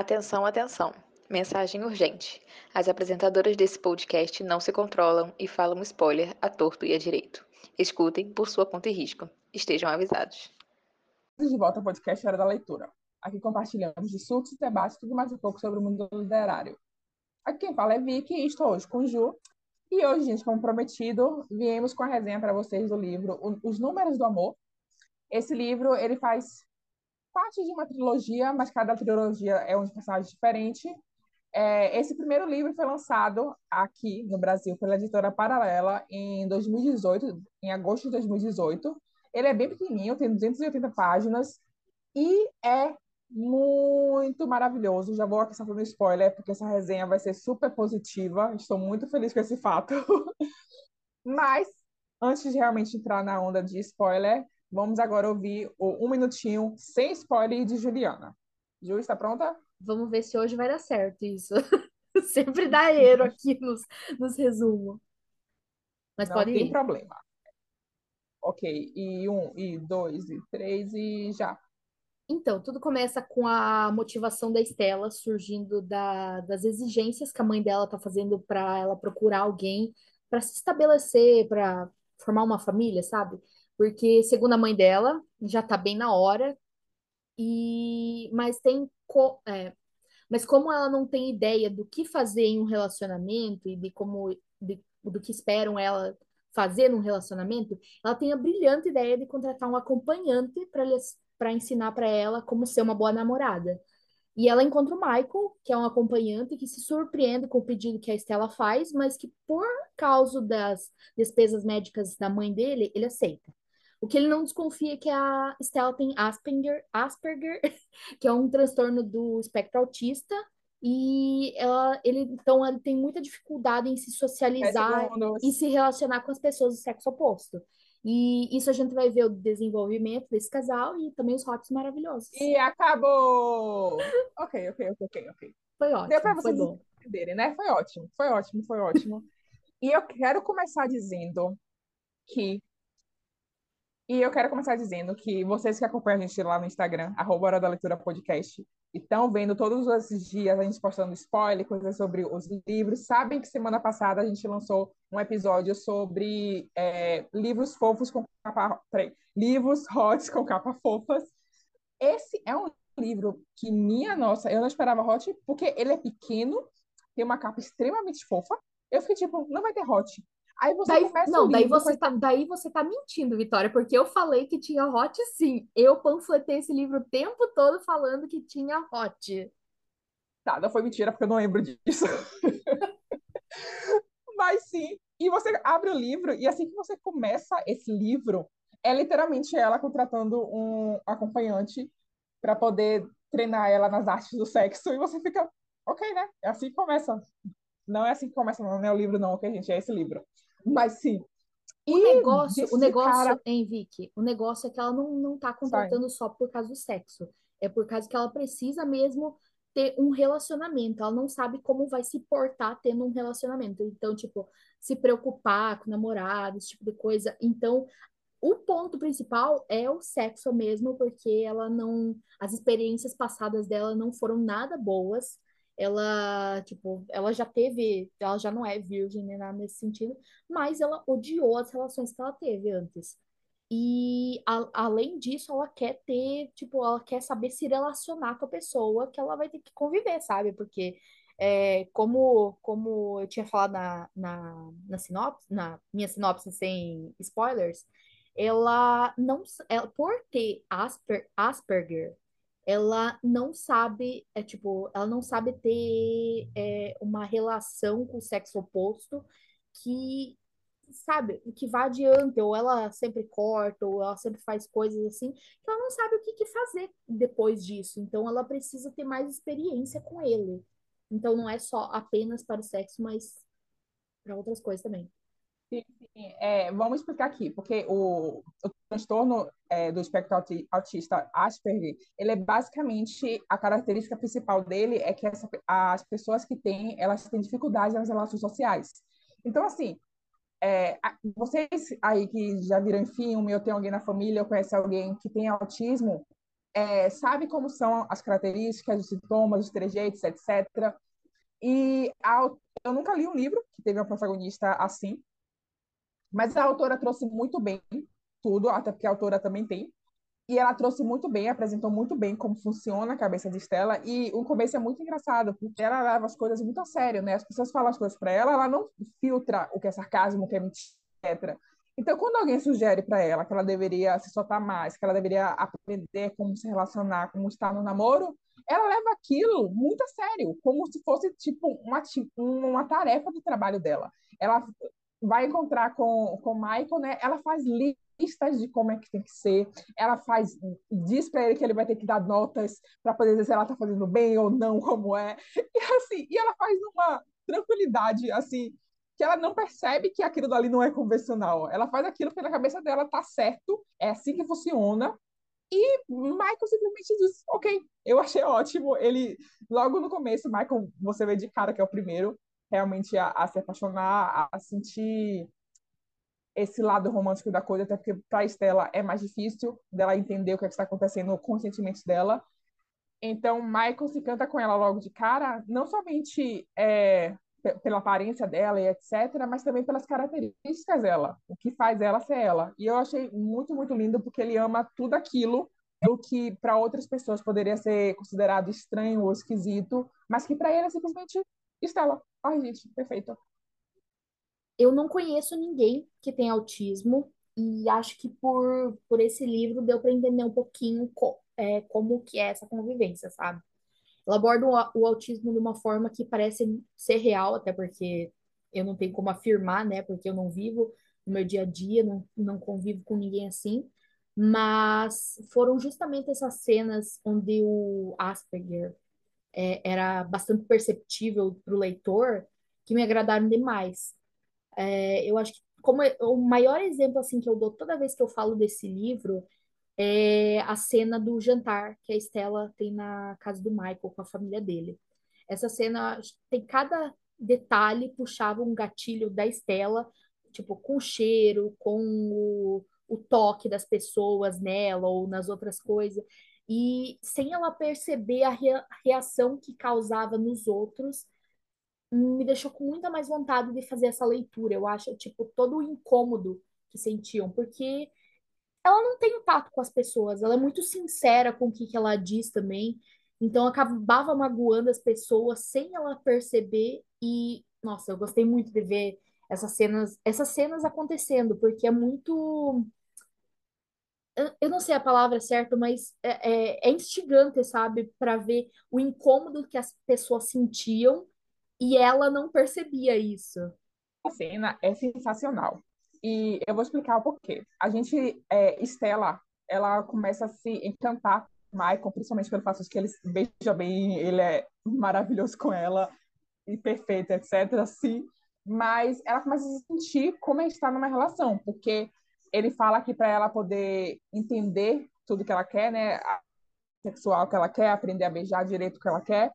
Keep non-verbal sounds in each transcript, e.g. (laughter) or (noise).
Atenção, atenção. Mensagem urgente. As apresentadoras desse podcast não se controlam e falam spoiler a torto e a direito. Escutem por sua conta e risco. Estejam avisados. De volta ao podcast Hora da Leitura. Aqui compartilhamos discursos, debates e tudo mais um pouco sobre o mundo literário. Aqui quem fala é Vicky e estou hoje com o Ju. E hoje, gente, como prometido, viemos com a resenha para vocês do livro Os Números do Amor. Esse livro, ele faz parte de uma trilogia, mas cada trilogia é um personagem diferente. É, esse primeiro livro foi lançado aqui no Brasil pela editora Paralela em 2018, em agosto de 2018. Ele é bem pequenininho, tem 280 páginas e é muito maravilhoso. Já vou aqui falando spoiler, porque essa resenha vai ser super positiva. Estou muito feliz com esse fato. (laughs) Mas, antes de realmente entrar na onda de spoiler, Vamos agora ouvir o Um Minutinho sem spoiler de Juliana. Ju, está pronta? Vamos ver se hoje vai dar certo isso. (laughs) Sempre dá erro aqui nos, nos resumos. Mas Não pode tem ir. problema. Ok, e um, e dois, e três, e já. Então, tudo começa com a motivação da Estela surgindo da, das exigências que a mãe dela tá fazendo para ela procurar alguém para se estabelecer, para formar uma família, sabe? Porque, segundo a mãe dela, já tá bem na hora, e mas tem co- é, mas como ela não tem ideia do que fazer em um relacionamento e de como de- do que esperam ela fazer num relacionamento, ela tem a brilhante ideia de contratar um acompanhante para para ensinar para ela como ser uma boa namorada. E ela encontra o Michael, que é um acompanhante que se surpreende com o pedido que a Estela faz, mas que por causa das despesas médicas da mãe dele, ele aceita. O que ele não desconfia é que a Estela tem Asperger, Asperger, (laughs) que é um transtorno do espectro autista, e ela, ele então ele tem muita dificuldade em se socializar segundos. e se relacionar com as pessoas do sexo oposto. E isso a gente vai ver o desenvolvimento desse casal e também os hots maravilhosos. E acabou! (laughs) Ok, ok, ok, ok. Foi Deu para ótimo, foi vocês bom. entenderem, né? Foi ótimo, foi ótimo, foi ótimo. (laughs) E eu quero começar dizendo que E eu quero começar dizendo que vocês que acompanham a gente lá no Instagram, arroba Hora da Leitura Podcast, e estão vendo todos esses dias a gente postando spoiler, coisas sobre os livros, sabem que semana passada a gente lançou um episódio sobre é, livros fofos com capa... Peraí, livros hot com capa fofas. Esse é um livro que, minha nossa, eu não esperava hot, porque ele é pequeno, tem uma capa extremamente fofa. Eu fiquei tipo, não vai ter hot. Aí você Daí, começa não, daí você tá, daí você tá mentindo, Vitória, porque eu falei que tinha hot sim. Eu panfletei esse livro o tempo todo falando que tinha hot. Tá, não foi mentira, porque eu não lembro disso. (laughs) Mas sim. E você abre o livro, e assim que você começa esse livro, é literalmente ela contratando um acompanhante para poder treinar ela nas artes do sexo, e você fica, ok, né? É assim que começa. Não é assim que começa, não, não é o livro, não, ok, gente? É esse livro. Mas sim. O E negócio, o negócio, cara- hein, Vicky? O negócio é que ela não, não tá contratando só por causa do sexo. É por causa que ela precisa mesmo ter um relacionamento. Ela não sabe como vai se portar tendo um relacionamento. Então, tipo, se preocupar com o namorado, esse tipo de coisa. Então, o ponto principal é o sexo mesmo, porque ela não. As experiências passadas dela não foram nada boas. Ela, tipo, ela já teve. Ela já não é virgem nem nada nesse sentido, mas ela odiou as relações que ela teve antes. E a- além disso, ela quer ter, tipo, ela quer saber se relacionar com a pessoa que ela vai ter que conviver, sabe? Porque é, como, como eu tinha falado na, na, na sinopse, na minha sinopse sem spoilers, ela não, ela, por ter Asper, Asperger, ela não sabe, é tipo, ela não sabe ter é, uma relação com o sexo oposto que, sabe, que vá adiante, ou ela sempre corta, ou ela sempre faz coisas assim, que ela não sabe o que, que fazer depois disso. Então ela precisa ter mais experiência com ele. Então não é só apenas para o sexo, mas para outras coisas também. Sim, sim. É, vamos explicar aqui, porque o, o transtorno é, do espectro auti- autista Asperger, ele é basicamente, a característica principal dele é que essa, as pessoas que têm, elas têm dificuldade nas relações sociais. Então, assim, é, vocês aí que já viram em filme, ou tem alguém na família, ou conhece alguém que tem autismo, é, sabe como são as características, os sintomas, os trejeitos, etc. E a, eu nunca li um livro que teve uma protagonista assim, mas a autora trouxe muito bem tudo, até porque a autora também tem. E ela trouxe muito bem, apresentou muito bem como funciona a cabeça de Estela. E o começo é muito engraçado, porque ela leva as coisas muito a sério, né? As pessoas falam as coisas para ela, ela não filtra o que é sarcasmo, o que é mentira. Então, quando alguém sugere para ela que ela deveria se soltar mais, que ela deveria aprender como se relacionar, como estar no namoro, ela leva aquilo muito a sério, como se fosse tipo uma, uma tarefa do trabalho dela. Ela vai encontrar com com Michael, né? Ela faz listas de como é que tem que ser. Ela faz diz para ele que ele vai ter que dar notas para poder dizer se ela está fazendo bem ou não, como é. E assim, e ela faz uma tranquilidade assim que ela não percebe que aquilo dali não é convencional. Ela faz aquilo na cabeça dela tá certo, é assim que funciona. E Michael simplesmente diz: Ok, eu achei ótimo. Ele, logo no começo, Michael, você vê de cara que é o primeiro realmente a, a se apaixonar, a sentir esse lado romântico da coisa, até porque para Estela é mais difícil dela entender o que, é que está acontecendo com os sentimentos dela. Então, Michael se canta com ela logo de cara, não somente é, pela aparência dela e etc, mas também pelas características dela, o que faz ela ser ela. E eu achei muito, muito lindo porque ele ama tudo aquilo o que para outras pessoas poderia ser considerado estranho ou esquisito, mas que para ele é simplesmente Estela. Ai, gente, perfeito. Eu não conheço ninguém que tem autismo e acho que por, por esse livro deu para entender um pouquinho co, é, como que é essa convivência, sabe? Ela aborda o, o autismo de uma forma que parece ser real, até porque eu não tenho como afirmar, né? Porque eu não vivo no meu dia a dia, não, não convivo com ninguém assim. Mas foram justamente essas cenas onde o Asperger é, era bastante perceptível para o leitor que me agradaram demais. É, eu acho que como o maior exemplo assim que eu dou toda vez que eu falo desse livro é a cena do jantar que a Estela tem na casa do Michael com a família dele. Essa cena tem cada detalhe puxava um gatilho da Estela, tipo com o cheiro, com o, o toque das pessoas nela ou nas outras coisas. E sem ela perceber a reação que causava nos outros, me deixou com muita mais vontade de fazer essa leitura. Eu acho, tipo, todo o incômodo que sentiam, porque ela não tem tato com as pessoas, ela é muito sincera com o que, que ela diz também. Então acabava magoando as pessoas sem ela perceber e nossa, eu gostei muito de ver essas cenas, essas cenas acontecendo, porque é muito eu não sei a palavra certa, mas é, é, é instigante, sabe, para ver o incômodo que as pessoas sentiam e ela não percebia isso. A cena é sensacional. E eu vou explicar o porquê. A gente, é, Estela, ela começa a se encantar Michael, principalmente pelo fato de que ele beija bem, ele é maravilhoso com ela, e perfeito, etc. Assim, mas ela começa a se sentir como está numa relação, porque ele fala que para ela poder entender tudo que ela quer, né, a sexual que ela quer, aprender a beijar direito que ela quer,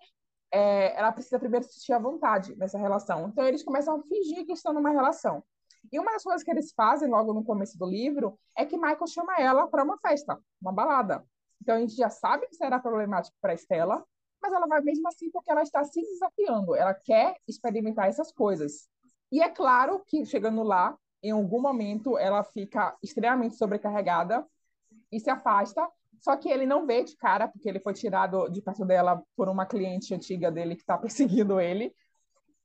é, ela precisa primeiro se sentir à vontade nessa relação. Então eles começam a fingir que estão numa relação. E uma das coisas que eles fazem logo no começo do livro é que Michael chama ela para uma festa, uma balada. Então a gente já sabe que será problemático para Estela, mas ela vai mesmo assim porque ela está se desafiando, ela quer experimentar essas coisas. E é claro que chegando lá, em algum momento ela fica extremamente sobrecarregada e se afasta, só que ele não vê de cara, porque ele foi tirado de perto dela por uma cliente antiga dele que está (laughs) perseguindo ele.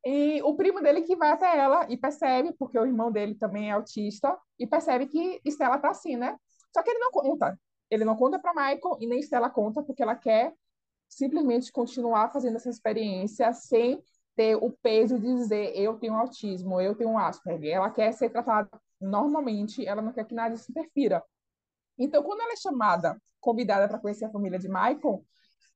E o primo dele que vai até ela e percebe, porque o irmão dele também é autista, e percebe que Estela tá assim, né? Só que ele não conta. Ele não conta para Michael e nem Estela conta, porque ela quer simplesmente continuar fazendo essa experiência sem ter o peso de dizer eu tenho autismo, eu tenho Asperger. Ela quer ser tratada normalmente, ela não quer que nada se interfira. Então, quando ela é chamada, convidada para conhecer a família de Michael,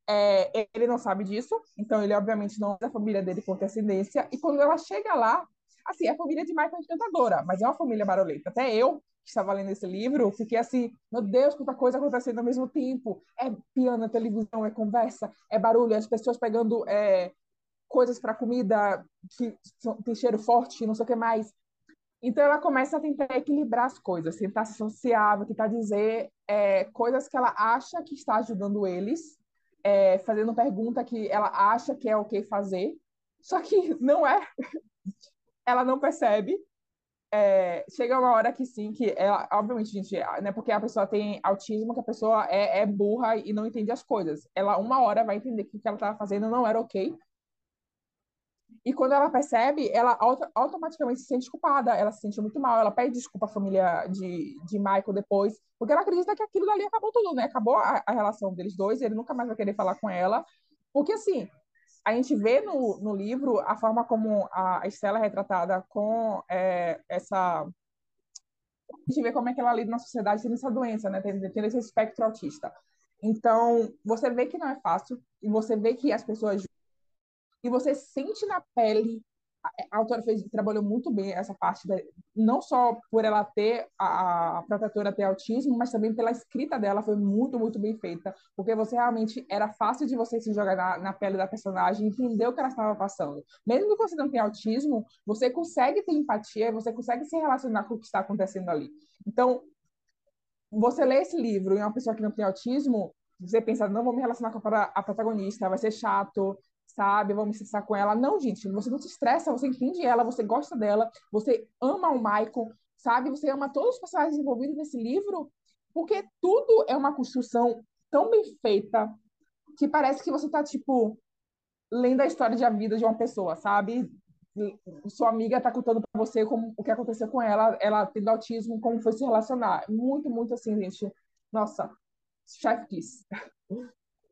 é, ele não sabe disso, então ele obviamente não é da família dele por descendência. E quando ela chega lá, assim, a família de Michael é encantadora, mas é uma família barulhenta. Até eu, que estava lendo esse livro, fiquei assim, meu Deus, quanta coisa acontecendo ao mesmo tempo. É piano, é televisão, é conversa, é barulho, as pessoas pegando é, coisas para comida que tem cheiro forte, não sei o que mais. Então ela começa a tentar equilibrar as coisas, tentar ser sociável, tentar dizer é, coisas que ela acha que está ajudando eles, é, fazendo pergunta que ela acha que é o que fazer, só que (laughs) não é. ela não percebe. É, chega uma hora que sim, que ela, obviamente, gente, não é porque a pessoa tem autismo que a pessoa é, é burra e não entende as coisas. Ela, uma hora, vai entender que o que ela estava fazendo não era ok, e quando ela percebe, ela auto automaticamente se sente culpada, ela se sente muito mal, ela pede desculpa à família de, de Michael depois, porque ela acredita que aquilo dali acabou tudo, né? Acabou a, a relação deles dois, ele nunca mais vai querer falar com ela. Porque, assim, a gente vê no, no livro a forma como a Estela é retratada com é, essa. A gente vê como é que ela lida na sociedade tendo essa doença, né? Tendo, tendo esse espectro autista. Então, você vê que não é fácil, e você vê que as pessoas e você sente na pele. A autora fez, trabalhou muito bem essa parte, da, não só por ela ter, a, a protetora ter autismo, mas também pela escrita dela, foi muito, muito bem feita, porque você realmente, era fácil de você se jogar na, na pele da personagem, entender o que ela estava passando. Mesmo que você não tenha autismo, você consegue ter empatia, você consegue se relacionar com o que está acontecendo ali. Então, você lê esse livro e uma pessoa que não tem autismo, você pensa, não vou me relacionar com a protagonista, vai ser chato, sabe? Vamos me estressar com ela. Não, gente, você não se estressa, você entende ela, você gosta dela, você ama o Michael, sabe? Você ama todos os personagens envolvidos nesse livro, porque tudo é uma construção tão bem feita que parece que você tá, tipo, lendo a história de a vida de uma pessoa, sabe? Sua amiga tá contando para você como, o que aconteceu com ela, ela tendo autismo, como foi se relacionar. Muito, muito assim, gente. Nossa, chef kiss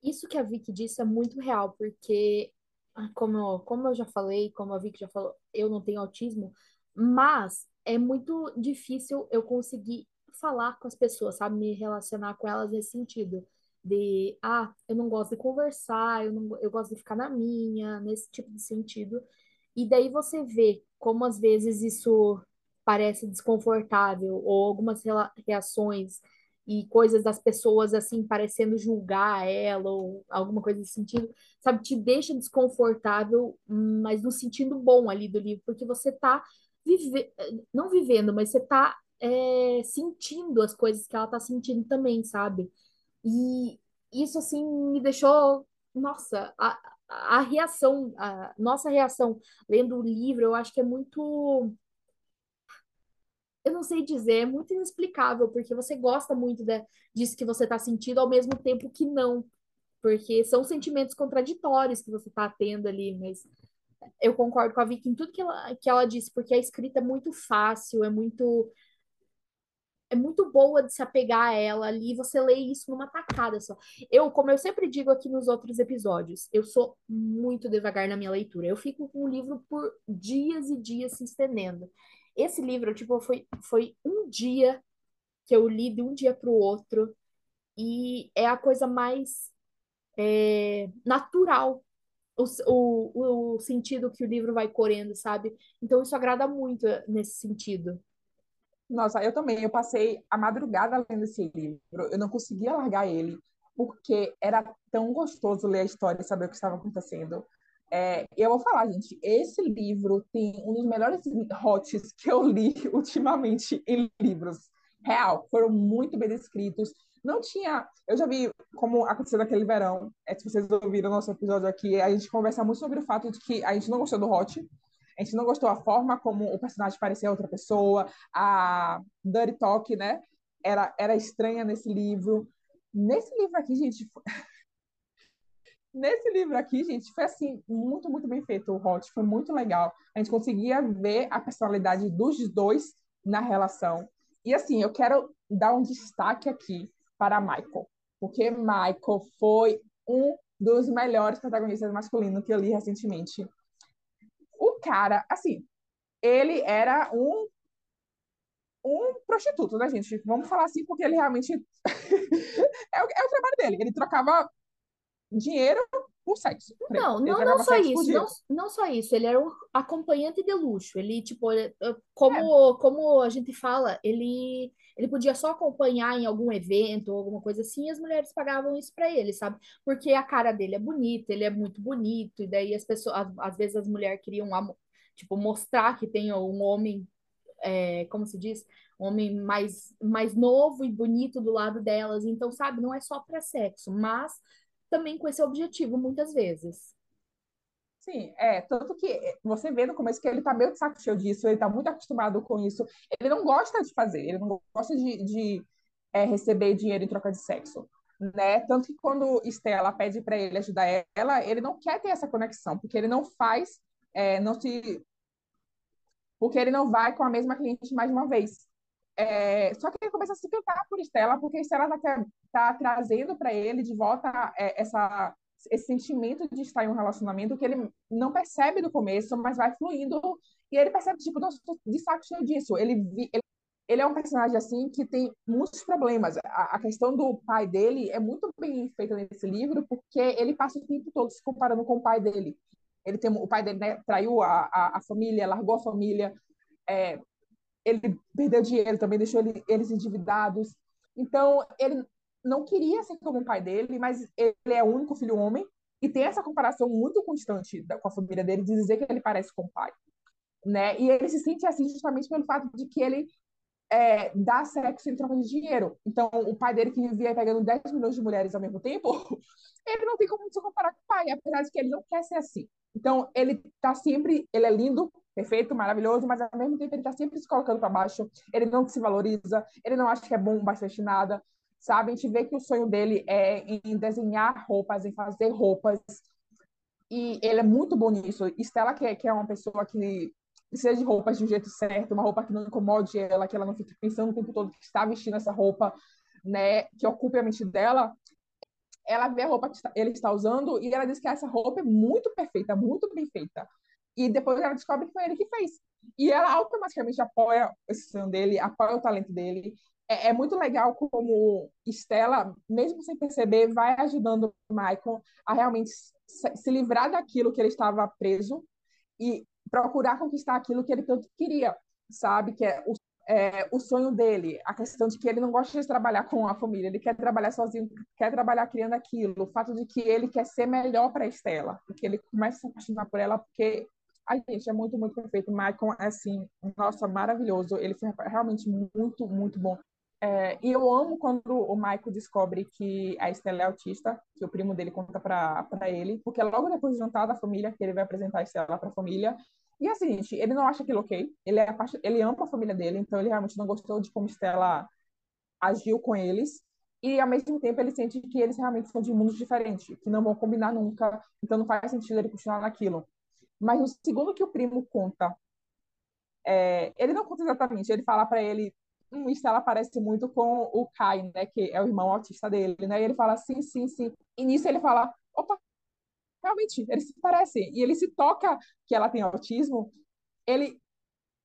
isso que a Vicky disse é muito real, porque, ah, como eu, como eu já falei, como a Vicky já falou, eu não tenho autismo, mas é muito difícil eu conseguir falar com as pessoas, sabe? Me relacionar com elas nesse sentido. De, ah, eu não gosto de conversar, eu, não, eu gosto de ficar na minha, nesse tipo de sentido. E daí você vê como às vezes isso parece desconfortável, ou algumas reações e coisas das pessoas assim parecendo julgar ela ou alguma coisa nesse sentido, sabe, te deixa desconfortável, mas no sentido bom ali do livro, porque você tá vive... não vivendo, mas você tá é, sentindo as coisas que ela tá sentindo também, sabe? E isso assim me deixou, nossa, a, a reação, a nossa reação lendo o livro, eu acho que é muito eu não sei dizer, é muito inexplicável, porque você gosta muito de, disso que você está sentindo, ao mesmo tempo que não. Porque são sentimentos contraditórios que você está tendo ali, mas eu concordo com a Vicky em tudo que ela, que ela disse, porque a escrita é muito fácil, é muito é muito boa de se apegar a ela ali, você lê isso numa tacada só. Eu, como eu sempre digo aqui nos outros episódios, eu sou muito devagar na minha leitura. Eu fico com o livro por dias e dias se estendendo. Esse livro, tipo, foi, foi um dia que eu li de um dia para o outro e é a coisa mais é, natural o, o, o sentido que o livro vai correndo, sabe? Então isso agrada muito nesse sentido. Nossa, eu também. Eu passei a madrugada lendo esse livro. Eu não conseguia largar ele, porque era tão gostoso ler a história e saber o que estava acontecendo. É, eu vou falar, gente, esse livro tem um dos melhores hots que eu li (laughs) ultimamente em livros. Real, foram muito bem descritos. Não tinha. Eu já vi como aconteceu naquele verão. É, se vocês ouviram o nosso episódio aqui, a gente conversa muito sobre o fato de que a gente não gostou do hot. A gente não gostou da forma como o personagem parecia outra pessoa. A Dirty Talk, né? Era, era estranha nesse livro. Nesse livro aqui, gente, Nesse livro aqui, gente, foi assim, muito, muito bem feito o Hot, foi muito legal. A gente conseguia ver a personalidade dos dois na relação. E assim, eu quero dar um destaque aqui para Michael, porque Michael foi um dos melhores protagonistas masculinos que eu li recentemente. O cara, assim, ele era um um prostituto, né, gente? Vamos falar assim, porque ele realmente (laughs) é, o, é o trabalho dele. Ele trocava dinheiro por sexo. Não, não, não só isso, não, não só isso, ele era um acompanhante de luxo, ele, tipo, como, é. como a gente fala, ele, ele podia só acompanhar em algum evento ou alguma coisa assim, e as mulheres pagavam isso para ele, sabe? Porque a cara dele é bonita, ele é muito bonito, e daí as pessoas, às, vezes as mulheres queriam, tipo, mostrar que tem um homem é, como se diz, homem mais, mais novo e bonito do lado delas. Então, sabe, não é só para sexo, mas também com esse objetivo, muitas vezes. Sim, é, tanto que você vê no começo que ele tá meio de saco cheio disso, ele tá muito acostumado com isso, ele não gosta de fazer, ele não gosta de, de é, receber dinheiro em troca de sexo, né? Tanto que quando Estela pede para ele ajudar ela, ele não quer ter essa conexão, porque ele não faz, é, não se... Porque ele não vai com a mesma cliente mais uma vez. É, só que ele começa a se pintar por Estela, porque Estela tá, tá trazendo para ele de volta é, essa esse sentimento de estar em um relacionamento que ele não percebe no começo, mas vai fluindo e ele percebe, tipo, nossa, de saco cheio disso. Ele, ele, ele é um personagem, assim, que tem muitos problemas. A, a, questão do pai dele é muito bem feita nesse livro, porque ele passa o tempo todo se comparando com o pai dele. Ele tem, o pai dele né, traiu a, a, a, família, largou a família, é, ele perdeu dinheiro também, deixou ele, eles endividados. Então, ele não queria ser como o pai dele, mas ele é o único filho homem e tem essa comparação muito constante com a família dele de dizer que ele parece com o pai, né? E ele se sente assim justamente pelo fato de que ele é, dá sexo em troca de dinheiro. Então, o pai dele que vivia pegando 10 milhões de mulheres ao mesmo tempo, (laughs) ele não tem como se comparar com o pai, apesar de que ele não quer ser assim. Então, ele tá sempre, ele é lindo, perfeito, maravilhoso, mas ao mesmo tempo ele tá sempre se colocando para baixo, ele não se valoriza, ele não acha que é bom bastante nada, sabe? A gente vê que o sonho dele é em desenhar roupas, em fazer roupas. E ele é muito bom nisso. Estela, que é, que é uma pessoa que precisa de roupas de um jeito certo, uma roupa que não incomode ela, que ela não fique pensando o tempo todo que está vestindo essa roupa, né, que ocupe a mente dela. Ela vê a roupa que ele está usando e ela diz que essa roupa é muito perfeita, muito bem feita. E depois ela descobre que foi ele que fez. E ela automaticamente apoia esse sonho dele, apoia o talento dele é, é, muito legal como Estela, mesmo sem perceber, vai ajudando o Michael a realmente se, livrar daquilo que ele estava preso e procurar conquistar aquilo que ele tanto queria, sabe? Que é o, é o sonho dele, a questão de que ele não gosta de trabalhar com a família, ele quer trabalhar sozinho, quer trabalhar criando aquilo, o fato de que ele quer ser melhor para Estela, que ele começa a se apaixonar por ela, porque a gente é muito, muito perfeito. Michael é assim, nossa, maravilhoso. Ele foi realmente muito, muito bom. É, e eu amo quando o Michael descobre que a Estela é autista, que o primo dele conta para ele, porque é logo depois de jantar da família que ele vai apresentar a Estela para a família. E é o seguinte, ele não acha aquilo ok, ele, é, ele ama a família dele, então ele realmente não gostou de como Estela agiu com eles. E ao mesmo tempo ele sente que eles realmente são de mundos diferentes, que não vão combinar nunca, então não faz sentido ele continuar naquilo. Mas no segundo que o primo conta, é, ele não conta exatamente, ele fala para ele hum, Estela parece muito com o Kai, né, que é o irmão autista dele, né, e ele fala, sim, sim, sim, e nisso ele fala, opa, realmente, eles se parecem, e ele se toca que ela tem autismo, ele,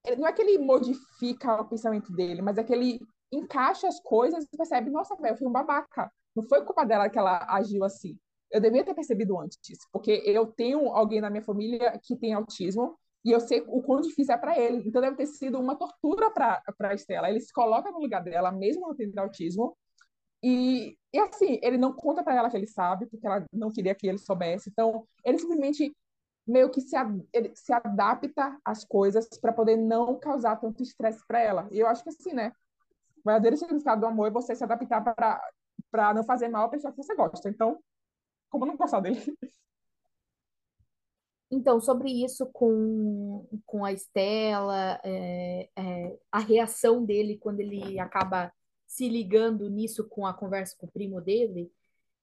ele não é que ele modifica o pensamento dele, mas é que ele encaixa as coisas e percebe, nossa, velho, eu fui um babaca, não foi culpa dela que ela agiu assim, eu devia ter percebido antes, porque eu tenho alguém na minha família que tem autismo, e eu sei o quão difícil é para ele. Então deve ter sido uma tortura para a Estela. Ele se coloca no lugar dela, mesmo não tendo autismo. E, e assim, ele não conta para ela que ele sabe, porque ela não queria que ele soubesse. Então, ele simplesmente meio que se, se adapta às coisas para poder não causar tanto estresse para ela. E eu acho que assim, né? O verdadeiro significado do amor é você se adaptar para não fazer mal à pessoa que você gosta. Então, como não gostar dele? (laughs) Então, sobre isso com, com a Estela, é, é, a reação dele quando ele acaba se ligando nisso com a conversa com o primo dele,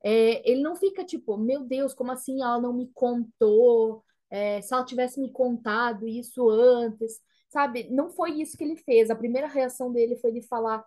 é, ele não fica tipo, meu Deus, como assim ela não me contou? É, se ela tivesse me contado isso antes, sabe? Não foi isso que ele fez. A primeira reação dele foi de falar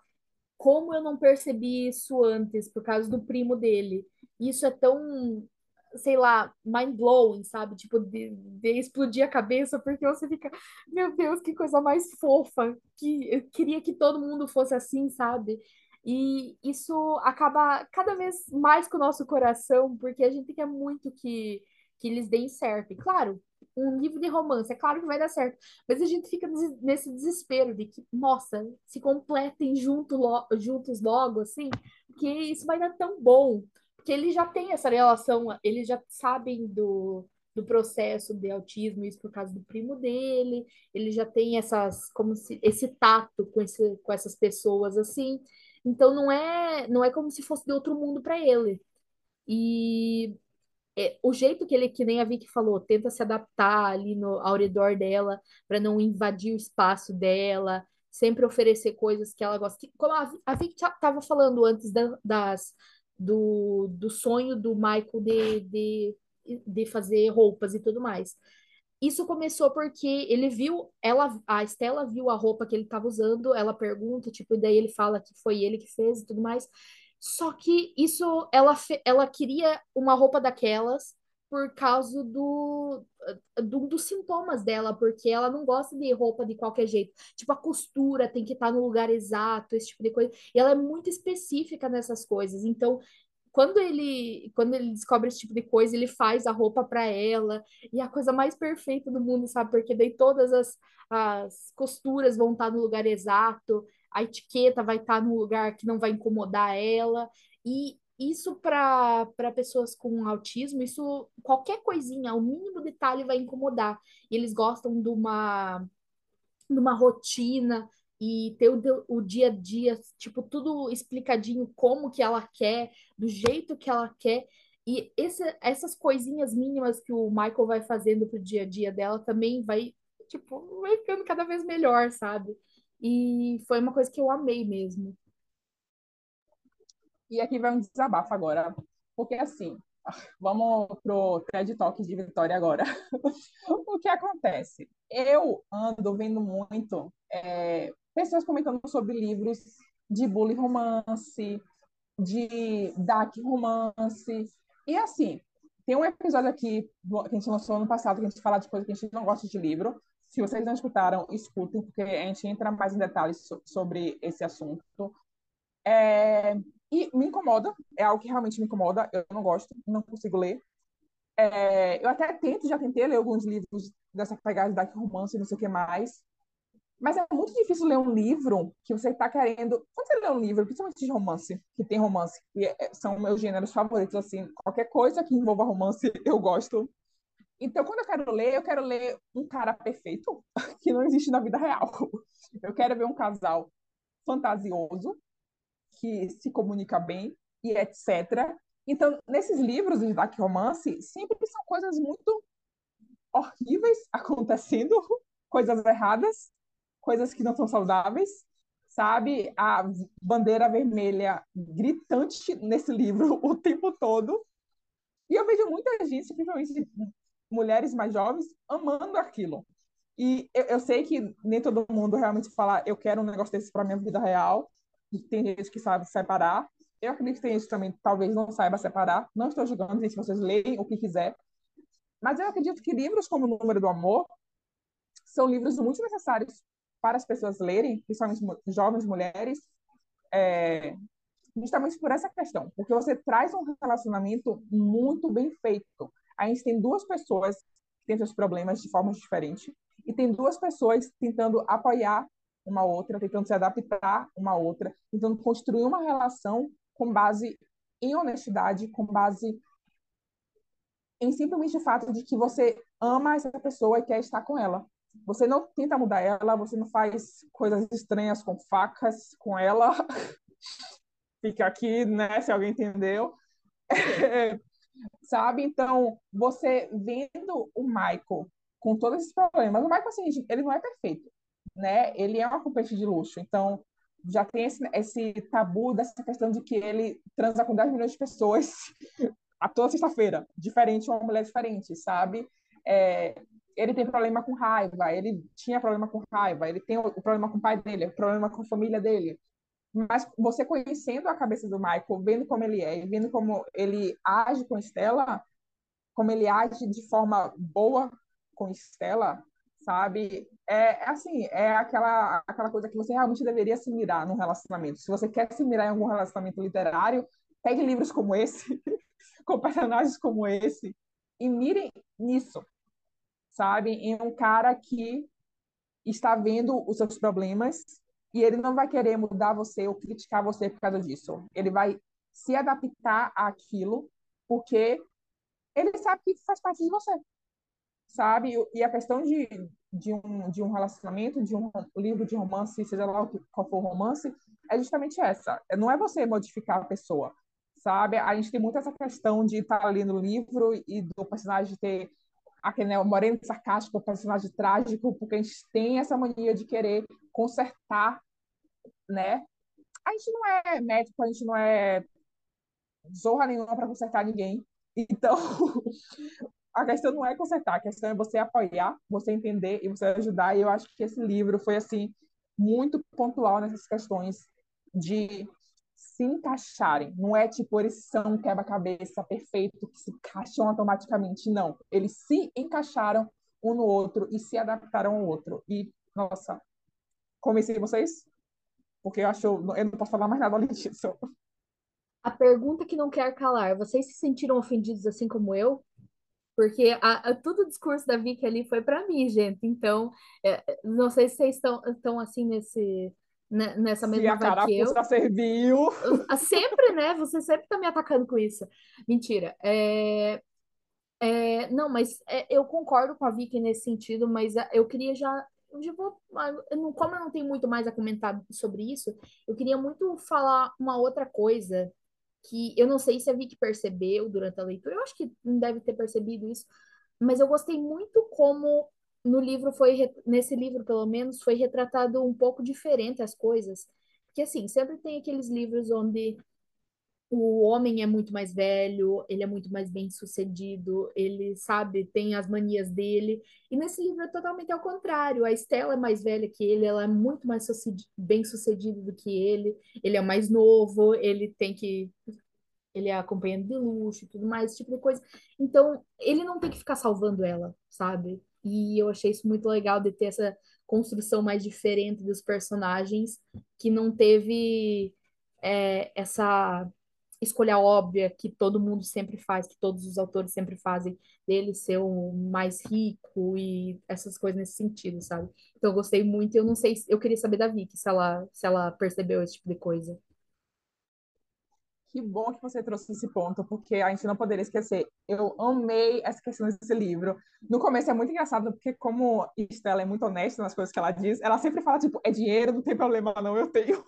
como eu não percebi isso antes, por causa do primo dele. Isso é tão sei lá, mind-blowing, sabe? Tipo, de, de, explodir a cabeça, porque você fica, meu Deus, que coisa mais fofa, que eu queria que todo mundo fosse assim, sabe? E isso acaba cada vez mais com o nosso coração, porque a gente quer muito que, que eles deem certo. E claro, um livro de romance, é claro que vai dar certo, mas a gente fica nesse desespero de que, nossa, se completem junto, juntos logo, assim, porque isso vai dar tão bom que eles já têm essa relação, eles já sabem do, do processo de autismo, isso por causa do primo dele, ele já tem essas, como se, esse tato com, esse, com essas pessoas assim, então não é, não é como se fosse de outro mundo para ele. E é, o jeito que ele, que nem a Vicky falou, tenta se adaptar ali no, ao redor dela, para não invadir o espaço dela, sempre oferecer coisas que ela gosta. Como a, a Vicky estava falando antes da, das, do, do sonho do Michael de, de de fazer roupas e tudo mais. Isso começou porque ele viu, ela, a Estela viu a roupa que ele estava usando, ela pergunta, tipo, e daí ele fala que foi ele que fez e tudo mais. Só que isso, ela, ela queria uma roupa daquelas por causa do, do, dos sintomas dela, porque ela não gosta de roupa de qualquer jeito. Tipo, a costura tem que estar no lugar exato, esse tipo de coisa. E ela é muito específica nessas coisas. Então, quando ele quando ele descobre esse tipo de coisa, ele faz a roupa para ela e a coisa mais perfeita do mundo, sabe? Porque daí todas as, as costuras vão estar no lugar exato, a etiqueta vai estar no lugar que não vai incomodar ela. E isso para pessoas com autismo, isso qualquer coisinha, o mínimo detalhe vai incomodar. E eles gostam de uma de uma rotina, e ter o, o dia a dia, tipo, tudo explicadinho como que ela quer, do jeito que ela quer. E esse, essas coisinhas mínimas que o Michael vai fazendo pro dia a dia dela também vai, tipo, vai ficando cada vez melhor, sabe? E foi uma coisa que eu amei mesmo. E aqui vai um desabafo agora. Porque assim, vamos pro TED Talk de Vitória agora. (laughs) o que acontece? Eu ando vendo muito é, pessoas comentando sobre livros de bully romance, de dark romance. E assim, tem um episódio aqui que a gente lançou ano passado que a gente fala de coisas que a gente não gosta de livro. Se vocês não escutaram, escutem, porque a gente entra mais em detalhes sobre esse assunto. É... E me incomoda, é algo que realmente me incomoda, eu não gosto, não consigo ler. É... Eu até tento, já tentei ler alguns livros dessa pegada de romance e não sei o que mais, mas é muito difícil ler um livro que você está querendo. Quando você lê um livro, principalmente de romance, que tem romance, que é, são meus gêneros favoritos, assim, qualquer coisa que envolva romance, (laughs) eu gosto. Então, quando eu quero ler, eu quero ler um cara perfeito, (laughs) que não existe na vida real. Eu quero ver um casal fantasioso, que se comunica bem e etc. Então, nesses livros de dark romance, sempre são coisas muito horríveis (laughs) acontecendo, coisas erradas, coisas que não são saudáveis, sabe? A bandeira vermelha gritante nesse livro (laughs) o tempo todo. E eu vejo muita gente, principalmente mulheres mais jovens, amando aquilo. E eu, eu, sei que nem todo mundo realmente fala, eu quero um negócio desse para minha vida real. Tem gente que sabe separar. Eu acredito que tem gente que também talvez não saiba separar. Não estou julgando, gente, vocês leem o que quiser. Mas eu acredito que livros como O Número do Amor são livros muito necessários para as pessoas lerem, principalmente jovens mulheres, é, justamente por essa questão, porque você traz um relacionamento muito bem feito. A gente tem duas pessoas que têm seus problemas de formas diferentes e tem duas pessoas tentando apoiar uma outra, tentando se adaptar uma outra, tentando construir uma relação com base em honestidade, com base em simplesmente o fato de que você ama essa pessoa e quer estar com ela. Você não tenta mudar ela, você não faz coisas estranhas com facas com ela. (laughs) Fica aqui, né, se alguém entendeu. (laughs) Sabe? Então, você vendo o Michael com todos esses problemas, o Michael, assim, ele não é perfeito, né? Ele é uma competente de luxo, então já tem esse, esse tabu dessa questão de que ele transa com 10 milhões de pessoas (laughs) a toda sexta-feira, diferente, uma mulher diferente, sabe? É, ele tem problema com raiva, ele tinha problema com raiva, ele tem o problema com o pai dele, o problema com a família dele. Mas você conhecendo a cabeça do Michael, vendo como ele é, vendo como ele age com Estela, como ele age de forma boa com Estela, sabe? É, é assim, é aquela aquela coisa que você realmente deveria se mirar num relacionamento. Se você quer se mirar em algum relacionamento literário, pegue livros como esse, (laughs) com personagens como esse, e mirem nisso, sabe? Em um cara que está vendo os seus problemas e ele não vai querer mudar você ou criticar você por causa disso. Ele vai se adaptar àquilo porque ele sabe que faz parte de você. Sabe? E a questão de, de, um, de um relacionamento, de um livro de romance, seja lá qual for o romance, é justamente essa. Não é você modificar a pessoa, sabe? A gente tem muito essa questão de estar ali no livro e do personagem ter aquele né, moreno sarcástico, o personagem trágico, porque a gente tem essa mania de querer consertar, né? A gente não é médico, a gente não é zorra nenhuma para consertar ninguém. Então, (laughs) a questão não é consertar, a questão é você apoiar, você entender e você ajudar. E eu acho que esse livro foi assim muito pontual nessas questões de se encaixarem. Não é tipo eles são quebra-cabeça perfeito que se encaixam automaticamente, não. Eles se encaixaram um no outro e se adaptaram ao outro. E nossa, convenci vocês? Porque eu acho eu não posso falar mais nada além disso. A pergunta que não quer calar, vocês se sentiram ofendidos assim como eu? Porque a, a, todo o discurso da Vicky ali foi para mim, gente. Então, é, não sei se vocês estão, estão assim nesse, né, nessa mesma se a que eu. serviu. Sempre, né? Você sempre tá me atacando com isso. Mentira. É, é, não, mas é, eu concordo com a Vicky nesse sentido, mas é, eu queria já. Eu já vou, não, como eu não tenho muito mais a comentar sobre isso, eu queria muito falar uma outra coisa que eu não sei se a Vicky percebeu durante a leitura, eu acho que não deve ter percebido isso, mas eu gostei muito como no livro foi, nesse livro pelo menos, foi retratado um pouco diferente as coisas. Porque assim, sempre tem aqueles livros onde o homem é muito mais velho, ele é muito mais bem sucedido, ele sabe, tem as manias dele. E nesse livro é totalmente ao contrário. A Estela é mais velha que ele, ela é muito mais bem sucedida do que ele, ele é mais novo, ele tem que. Ele é acompanhante de luxo e tudo mais, esse tipo de coisa. Então, ele não tem que ficar salvando ela, sabe? E eu achei isso muito legal de ter essa construção mais diferente dos personagens, que não teve é, essa escolha óbvia que todo mundo sempre faz, que todos os autores sempre fazem, dele ser o mais rico e essas coisas nesse sentido, sabe? Então eu gostei muito, eu não sei, eu queria saber da Vicky se ela, se ela percebeu esse tipo de coisa. Que bom que você trouxe esse ponto, porque a gente não poderia esquecer. Eu amei essa questão desse livro. No começo é muito engraçado, porque como Estela é muito honesta nas coisas que ela diz, ela sempre fala, tipo, é dinheiro, não tem problema não, eu tenho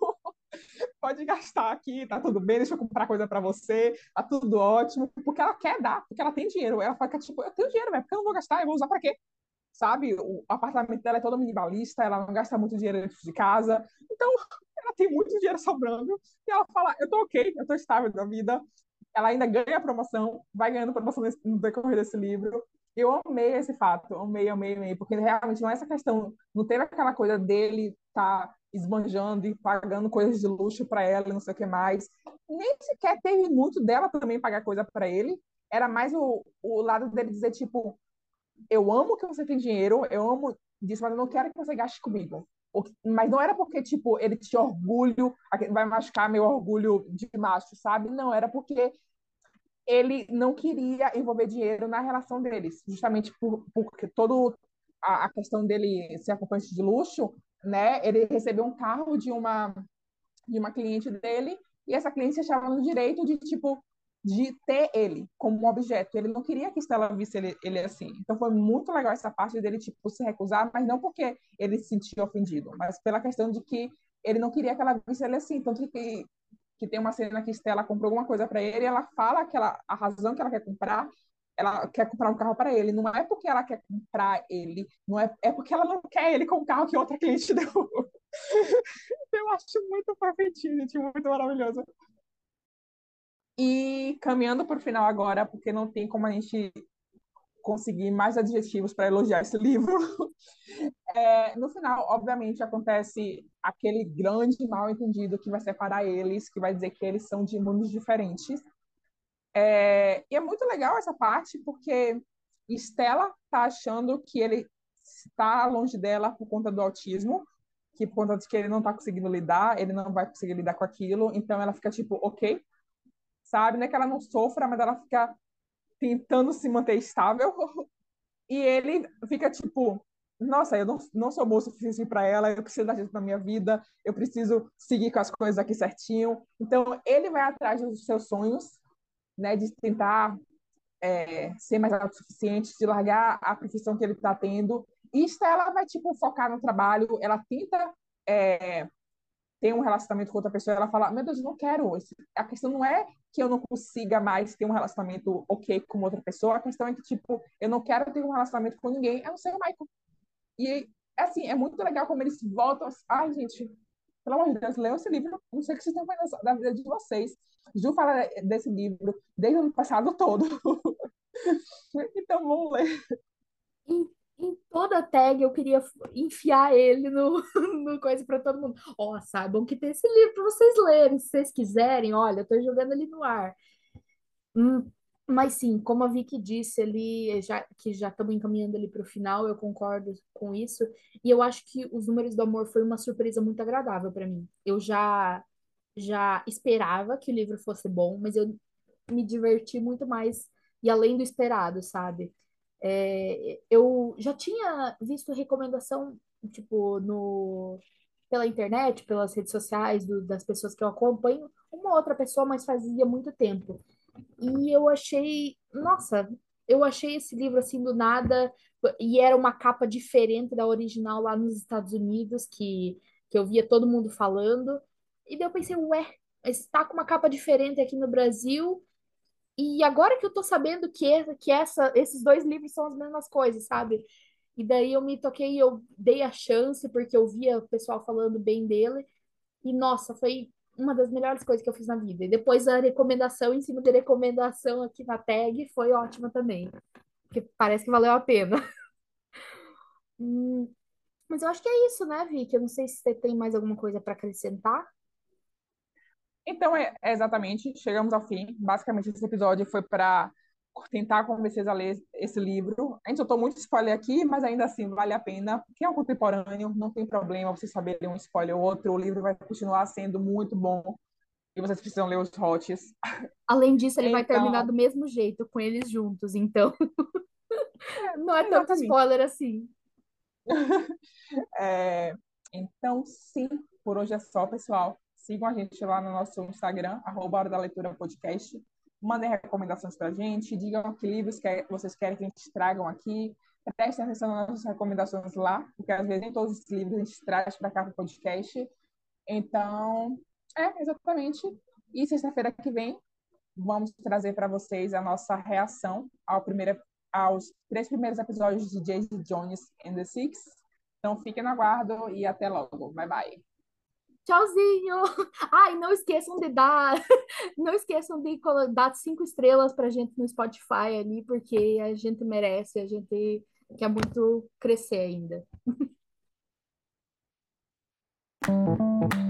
pode gastar aqui, tá tudo bem, deixa eu comprar coisa para você, tá tudo ótimo, porque ela quer dar, porque ela tem dinheiro. Ela fala, tipo, eu tenho dinheiro, velho, porque eu não vou gastar, eu vou usar para quê? Sabe? O apartamento dela é todo minimalista, ela não gasta muito dinheiro dentro de casa, então (laughs) ela tem muito dinheiro sobrando, e ela fala, eu tô ok, eu tô estável da vida, ela ainda ganha promoção, vai ganhando promoção no decorrer desse livro, eu amei esse fato, amei, amei, amei, porque realmente não é essa questão, não teve aquela coisa dele tá esbanjando e pagando coisas de luxo para ela e não sei o que mais. Nem sequer teve muito dela também pagar coisa para ele. Era mais o, o lado dele dizer, tipo, eu amo que você tem dinheiro, eu amo disso, mas eu não quero que você gaste comigo. Mas não era porque, tipo, ele tinha orgulho, vai machucar meu orgulho de macho, sabe? Não, era porque ele não queria envolver dinheiro na relação deles, justamente por, porque todo a, a questão dele ser acompanhante de luxo né? Ele recebeu um carro de uma de uma cliente dele e essa cliente achava no direito de tipo de ter ele como um objeto. Ele não queria que Stella visse ele, ele assim. Então foi muito legal essa parte dele tipo se recusar, mas não porque ele se sentia ofendido, mas pela questão de que ele não queria que ela visse ele assim. Tanto que que tem uma cena que Stella comprou alguma coisa para ele e ela fala que ela, a razão que ela quer comprar ela quer comprar um carro para ele. Não é porque ela quer comprar ele, não é, é porque ela não quer ele com o carro que outra cliente (laughs) deu. Eu acho muito perfeitinho, gente, muito maravilhoso. E caminhando para o final agora, porque não tem como a gente conseguir mais adjetivos para elogiar esse livro. (laughs) É, no final, obviamente, acontece aquele grande mal entendido que vai separar eles, que vai dizer que eles são de mundos diferentes. É, e é muito legal essa parte, porque Estela está achando que ele está longe dela por conta do autismo, que por conta de que ele não está conseguindo lidar, ele não vai conseguir lidar com aquilo, então ela fica tipo, ok, sabe? Não é que ela não sofra, mas ela fica tentando se manter estável, (laughs) e ele fica tipo, nossa, eu não, não sou boa o suficiente para ela, eu preciso da gente na minha vida, eu preciso seguir com as coisas aqui certinho. Então, ele vai atrás dos seus sonhos, né, de tentar é, ser mais autossuficiente, de largar a profissão que ele está tendo. E ela vai, tipo, focar no trabalho, ela tenta é, ter um relacionamento com outra pessoa, ela fala, meu Deus, eu não quero isso. A questão não é que eu não consiga mais ter um relacionamento ok com outra pessoa, a questão é que, tipo, eu não quero ter um relacionamento com ninguém, a não ser o Michael. E, assim, é muito legal como eles voltam... Ai, gente, pelo amor de Deus, leiam esse livro. Não sei o que vocês estão fazendo da vida de vocês. Ju fala desse livro desde o ano passado todo. (laughs) então, vamos ler. Em, em, toda tag eu queria enfiar ele no, (laughs) no coisa para todo mundo. Ó, oh, saibam que tem esse livro para vocês lerem. Se vocês quiserem, olha, eu tô jogando ele no ar. Hum, mas sim, como a Vicky disse ali, já, que já estamos encaminhando ali para o final, eu concordo com isso. E eu acho que Os Números do Amor foi uma surpresa muito agradável para mim. Eu já já esperava que o livro fosse bom, mas eu me diverti muito mais e além do esperado, sabe? É, eu já tinha visto recomendação, tipo, no, pela internet, pelas redes sociais do, das pessoas que eu acompanho, uma outra pessoa, mas fazia muito tempo. E eu achei, nossa, eu achei esse livro assim do nada, e era uma capa diferente da original lá nos Estados Unidos, que, que eu via todo mundo falando. E daí eu pensei, ué, está com uma capa diferente aqui no Brasil. E agora que eu tô sabendo que, é, que essa, esses dois livros são as mesmas coisas, sabe? E daí eu me toquei, eu dei a chance, porque eu via o pessoal falando bem dele. E nossa, foi uma das melhores coisas que eu fiz na vida. E depois a recomendação em cima de recomendação aqui na tag foi ótima também. Porque parece que valeu a pena. (laughs) hum, mas eu acho que é isso, né, Vicky? Eu não sei se você tem mais alguma coisa para acrescentar. Então, é, é, exatamente, chegamos ao fim. Basicamente, esse episódio foi para tentar convencer vocês a ler esse livro. A gente soltou muito spoiler aqui, mas ainda assim vale a pena. Quem é um contemporâneo, não tem problema você saber ler um spoiler ou outro. O livro vai continuar sendo muito bom. E vocês precisam ler os hots. Além disso, ele então... vai terminar do mesmo jeito, com eles juntos. Então, é, (laughs) não é tanto spoiler assim. (laughs) é, então, sim, por hoje é só, pessoal. Sigam a gente lá no nosso Instagram, arroba Hora da Leitura Podcast. Mandem recomendações para a gente, digam que livros que vocês querem que a gente tragam aqui. Prestem atenção nas nossas recomendações lá, porque às vezes nem todos os livros a gente traz para cá para o podcast. Então, é, exatamente. E sexta-feira que vem, vamos trazer para vocês a nossa reação ao primeiro, aos três primeiros episódios de Jason Jones and the Six. Então, fiquem no aguardo e até logo. Bye, bye. Tchauzinho! (laughs) Ai, não esqueçam de dar, (laughs) não esqueçam de dar cinco estrelas pra gente no Spotify ali, porque a gente merece, a gente quer muito crescer ainda. (laughs)